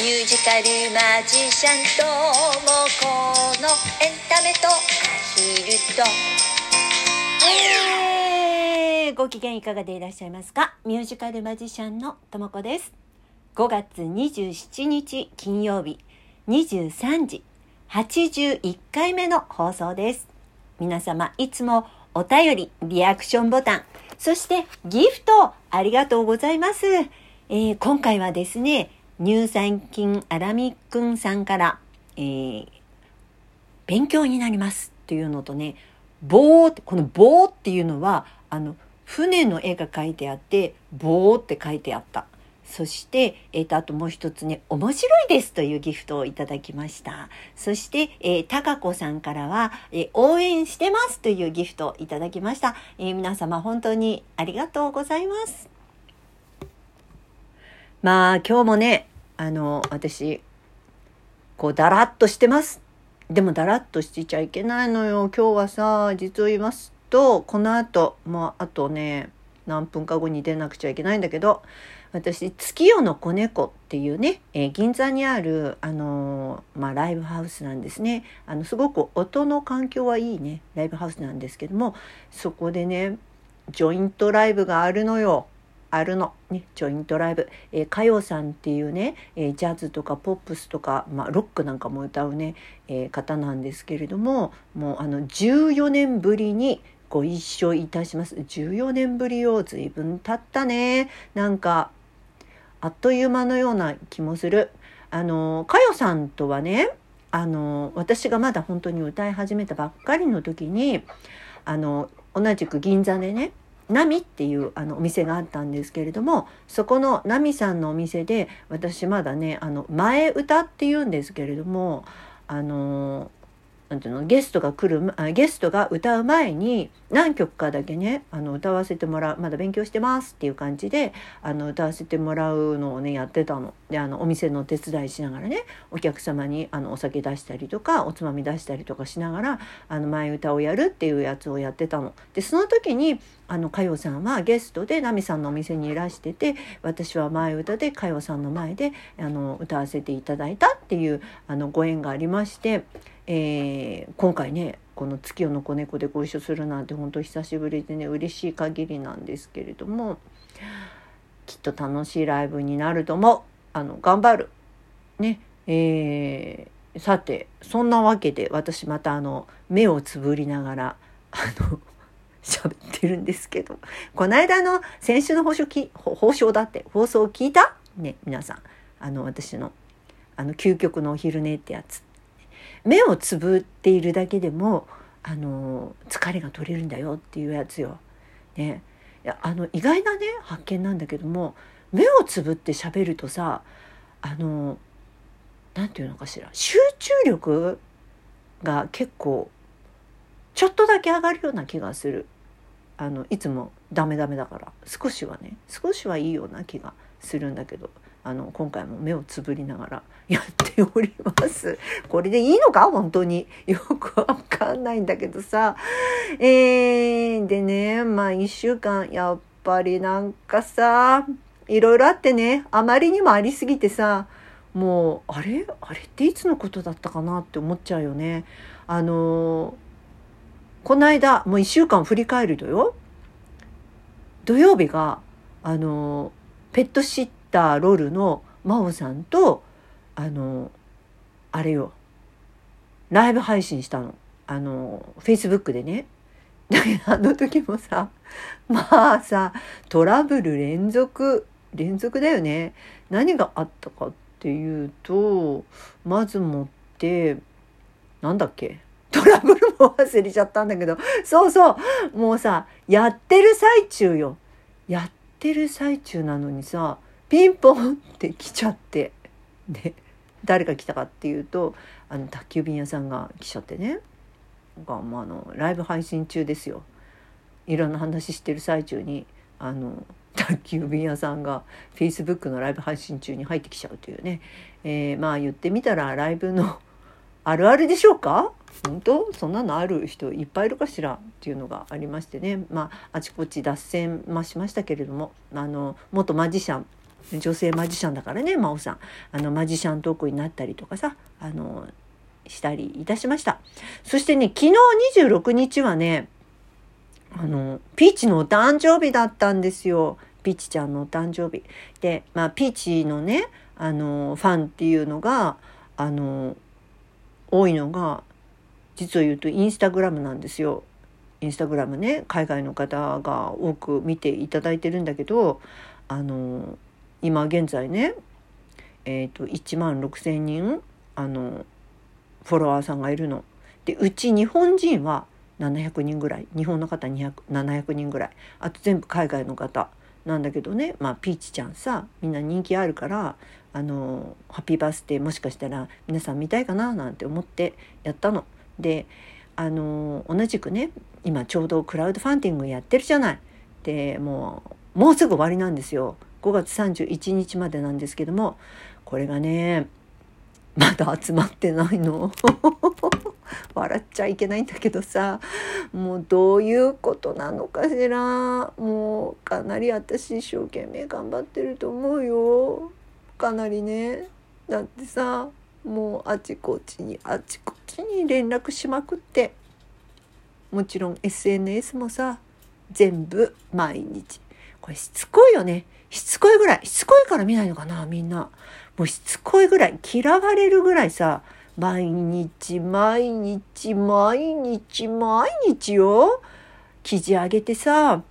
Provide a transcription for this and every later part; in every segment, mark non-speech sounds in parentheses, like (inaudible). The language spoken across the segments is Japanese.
ミュージカルマジシャンともこのエンタメとアヒルと。えーご機嫌いかがでいらっしゃいますか？ミュージカルマジシャンのともこです。5月27日金曜日23時81回目の放送です。皆様いつもお便りリアクションボタンそしてギフトありがとうございます、えー今回はですね乳酸菌アラミックンさんから、えー勉強になりますっていうのとね棒ってこの棒っていうのはあの船の絵が描いてあって棒って書いてあった。そして、えー、とあともう一つね面白いですというギフトをいただきました。そして、えー、高子さんからは、えー応援してますというギフトをいただきました、えー皆様本当にありがとうございます。まあ今日もねあの私こうだらっとしてます。でもだらっとしてちゃいけないのよ。今日はさ実を言いますとこの後もうあとね何分か後に出なくちゃいけないんだけど私月夜の子猫っていうね、えー銀座にあるあのーまあ、ライブハウスなんですね。あのすごく音の環境はいいねライブハウスなんですけどもそこでねジョイントライブがあるのよ。あるの、ね、ジョイントライブ、えー、かよさんっていうね、えージャズとかポップスとか、まあ、ロックなんかも歌うね、えー方なんですけれどももうあの14年ぶりにご一緒いたします。14年ぶりよ随分経ったね。なんかあっという間のような気もする。あのかよさんとはねあの私がまだ本当に歌い始めたばっかりの時にあの同じく銀座でねナミっていうあのお店があったんですけれどもそこのナミさんのお店で私まだねあの前歌っていうんですけれどもあのなんていうの？ゲストが来るあゲストが歌う前に何曲かだけねあの歌わせてもらうまだ勉強してますっていう感じであの歌わせてもらうのをねやってたの。であのお店の手伝いしながらねお客様にあのお酒出したりとかおつまみ出したりとかしながらあの前歌をやるっていうやつをやってたの。でその時にあの佳代さんはゲストでナミさんのお店にいらしてて私は前歌で佳代さんの前であの歌わせていただいたっていうあのご縁がありまして、えー今回ねこの「月夜の子猫」でご一緒するなんて本当久しぶりでね嬉しい限りなんですけれどもきっと楽しいライブになると思うあの頑張る。ねえーさてそんなわけで私またあの目をつぶりながらあの (laughs) 喋ってるんですけどこの間の先週の放送き放送だって放送聞いた？ね皆さん。あの私のあの究極のお昼寝ってやつ目をつぶっているだけでもあの疲れが取れるんだよっていうやつよ。ね、いやあの意外なね発見なんだけども目をつぶって喋るとさあのなんていうのかしら集中力が結構ちょっとだけ上がるような気がする。あのいつもダメダメだから。少しはね少しはいいような気がするんだけど。あの今回も目をつぶりながらやっております。(laughs) これでいいのか？本当に (laughs) よくわかんないんだけどさ。えー、でねまあ1週間やっぱりなんかさいろいろあってねあまりにもありすぎてさもうあれ？あれっていつのことだったかなって思っちゃうよね。あのこの間もう1週間振り返るとよ土曜日があのペットシッターロルの真央さんとあのあれよライブ配信したの。あのフェイスブックでね。だけどあの時もさ (laughs) まあさトラブル連続連続だよね。何があったかっていうとまずもってなんだっけ？トラブルも忘れちゃったんだけど。そうそう。もうさやってる最中よ。やってる最中なのにさピンポンって来ちゃってで誰が来たかっていうとあの宅急便屋さんが来ちゃってね。が、まあ、あのライブ配信中ですよ。いろんな話してる最中にあの宅急便屋さんが Facebook のライブ配信中に入ってきちゃうというね、えーまあ言ってみたらライブの (laughs) あるあるでしょうか？本当？そんなのある人いっぱいいるかしら？っていうのがありましてね。まああちこち脱線ましましたけれどもあの元マジシャン女性マジシャンだからね真央さん。あのマジシャントークになったりとかさあのしたりいたしました。そしてね昨日26日はねあのピーチのお誕生日だったんですよ。ピーチちゃんのお誕生日。でまあピーチのねあのファンっていうのがあの多いのが実を言うとインスタグラムなんですよ。インスタグラムね海外の方が多く見ていただいてるんだけどあの今現在ねえーと、1万6,000人あのフォロワーさんがいるの。でうち日本人は700人ぐらい日本の方700人ぐらいあと全部海外の方なんだけどねまあピーチちゃんさみんな人気あるからあのハッピーバースデーもしかしたら皆さん見たいかななんて思ってやったの。であの同じくね今ちょうどクラウドファンディングやってるじゃない。でもうもうすぐ終わりなんですよ。5月31日までなんですけどもこれがねまだ集まってないの。(laughs) 笑っちゃいけないんだけどさもうどういうことなのかしら。もうかなり私一生懸命頑張ってると思うよ。かなりねだってさもうあちこちにあちこちに連絡しまくって。もちろん SNS もさ全部毎日これしつこいよね。しつこいぐらい。しつこいから見ないのかなみんな。もうしつこいぐらい。嫌われるぐらいさ毎日毎日毎日毎日よ。記事上げてさ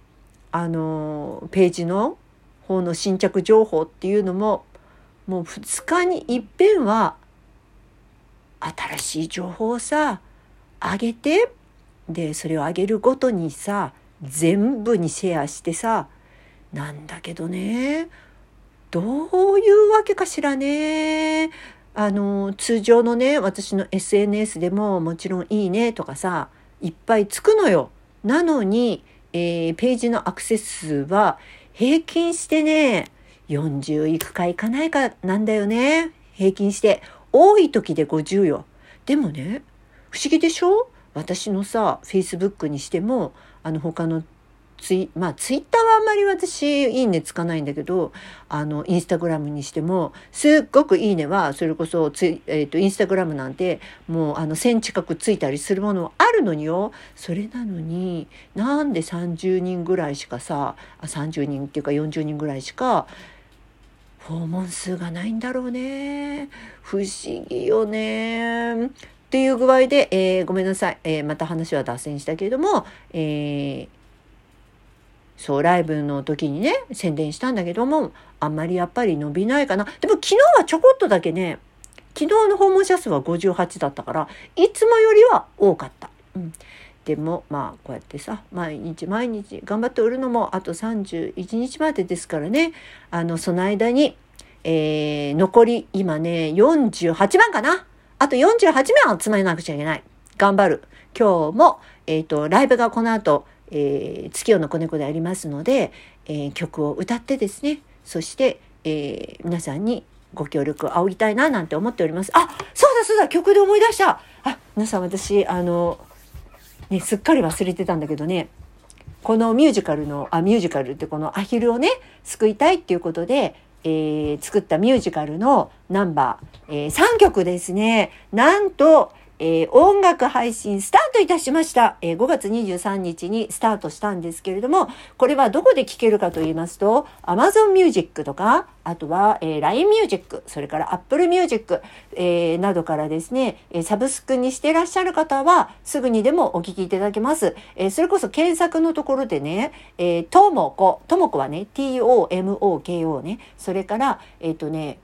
あのページの方の新着情報っていうのももう2日にいっぺんは新しい情報をさ上げてでそれを上げるごとにさ全部にシェアしてさなんだけどねどういうわけかしらね。あの通常のね私の SNS でももちろん「いいね」とかさいっぱいつくのよ。なのに、えー、ページのアクセス数は平均してね40いくかいかないかなんだよね平均して多い時で50よ。でもね不思議でしょ？私のさ Facebook にしてもあの他のツイまあツイッターはあんまり私いいねつかないんだけどあのインスタグラムにしてもすっごくいいねはそれこそツイ、えーと、インスタグラムなんてもうあの1,000近くついたりするものもあるのによ。それなのになんで30人ぐらいしかさ30人っていうか40人ぐらいしか訪問数がないんだろうね。不思議よね。っていう具合で、えー、ごめんなさい、えー、また話は脱線したけれども、えーそうライブの時にね宣伝したんだけどもあんまりやっぱり伸びないかな。でも昨日はちょこっとだけね昨日の訪問者数は58だったからいつもよりは多かった。うん。でもまあこうやってさ毎日毎日頑張っておるのもあと31日までですからねあのその間に、えー、残り今ね48番かな。あと48名集まらなくちゃいけない。頑張る。今日も、えーとライブがこの後えー、月夜の子猫でありますので、えー、曲を歌ってですねそして、えー、皆さんにご協力を仰ぎたいななんて思っております。あそうだそうだ曲で思い出したあ皆さん私あの、ね、すっかり忘れてたんだけどねこのミュージカルのあミュージカルってこのアヒルをね救いたいっていうことで、えー、作ったミュージカルのナンバー、えー、3曲ですねなんとえー、音楽配信スタートいたしました、えー、5月23日にスタートしたんですけれども、これはどこで聴けるかと言いますと、Amazon Music とか、あとは、えー、LINE Music、それから Apple Music、えー、などからですね、えサブスクにしてらっしゃる方は、すぐにでもお聴きいただけます。えそれこそ検索のところでね、えー、ともこ、ともこはね、T-O-M-O-K-O ね、それから、えっ、とね、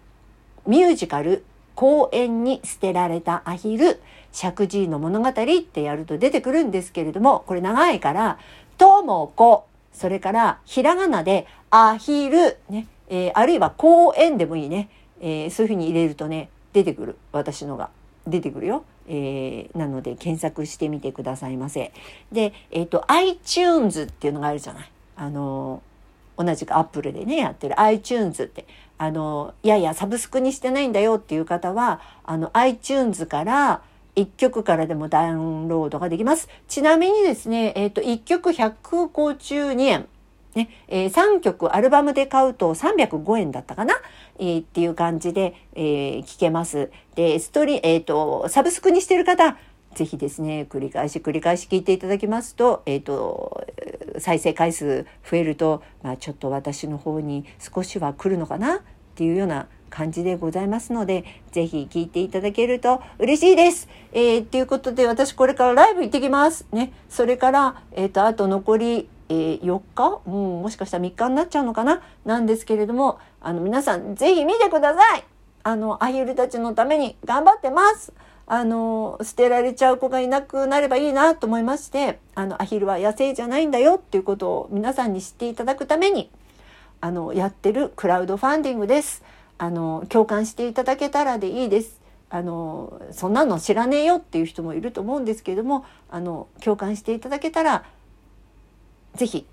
ミュージカル、公園に捨てられたアヒル、石神の物語ってやると出てくるんですけれども、これ長いから、ともこ、それからひらがなでアヒル、ね、えー、あるいは公園でもいいね、えー、そういうふうに入れるとね、出てくる。私のが。出てくるよ。えー、なので検索してみてくださいませ。で、えっ、ー、と、iTunes っていうのがあるじゃない。あの同じくアップルでね、やってる iTunes って、あの、いやいや、サブスクにしてないんだよっていう方は、あの、iTunes から、1曲からでもダウンロードができます。ちなみにですね、えっ、ー、と、1曲152円ね、えー、3曲アルバムで買うと305円だったかな、えー、っていう感じで、えー、聞けます。で、ストリ、えっ、と、サブスクにしてる方、ぜひですね、繰り返し繰り返し聞いていただきますと、えっ、と、再生回数増えると、まあちょっと私の方に少しは来るのかな？っていうような感じでございますので、ぜひ聞いていただけると嬉しいです。えー、っていうことで、私これからライブ行ってきます。ね。それから、えっ、ー、と、あと残り、えー、4日、うん、もしかしたら3日になっちゃうのかな？なんですけれども、あの、皆さん、ぜひ見てくださいあの、アヒルたちのために頑張ってますあの、捨てられちゃう子がいなくなればいいなと思いまして、あの、アヒルは野生じゃないんだよっていうことを皆さんに知っていただくために、あの、やってるクラウドファンディングです。あの共感していただけたらでいいです。あのそんなの知らねえよっていう人もいると思うんですけれどもあの共感していただけたら是非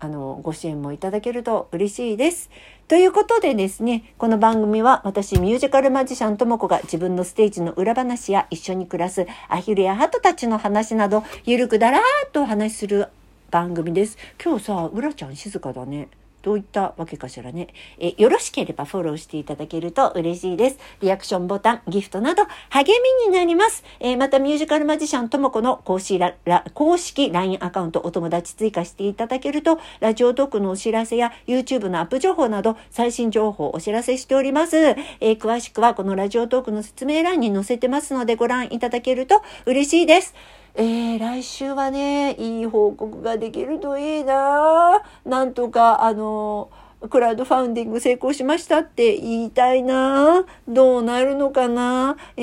あのご支援もいただけると嬉しいです。ということでですね、この番組は私ミュージカルマジシャンともこが自分のステージの裏話や一緒に暮らすアヒルやハトたちの話などゆるくだらーっとお話しする番組です。今日さ、うらちゃん静かだね。どういったわけかしらね。え、よろしければフォローしていただけると嬉しいです。リアクションボタン、ギフトなど励みになります。えー、またミュージカルマジシャンともこの公式ラ公式 LINE アカウントお友達追加していただけると、ラジオトークのお知らせや YouTube のアップ情報など最新情報をお知らせしております。えー、詳しくはこのラジオトークの説明欄に載せてますのでご覧いただけると嬉しいです。えー、来週はね、いい報告ができるといいな。なんとか、あの、クラウドファウンディング成功しましたって言いたいな。どうなるのかな。え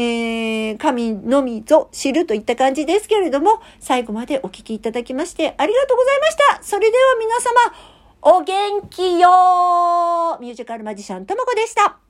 ー、神のみぞ知るといった感じですけれども、最後までお聞きいただきましてありがとうございました。それでは皆様、お元気よミュージカルマジシャンともこでした。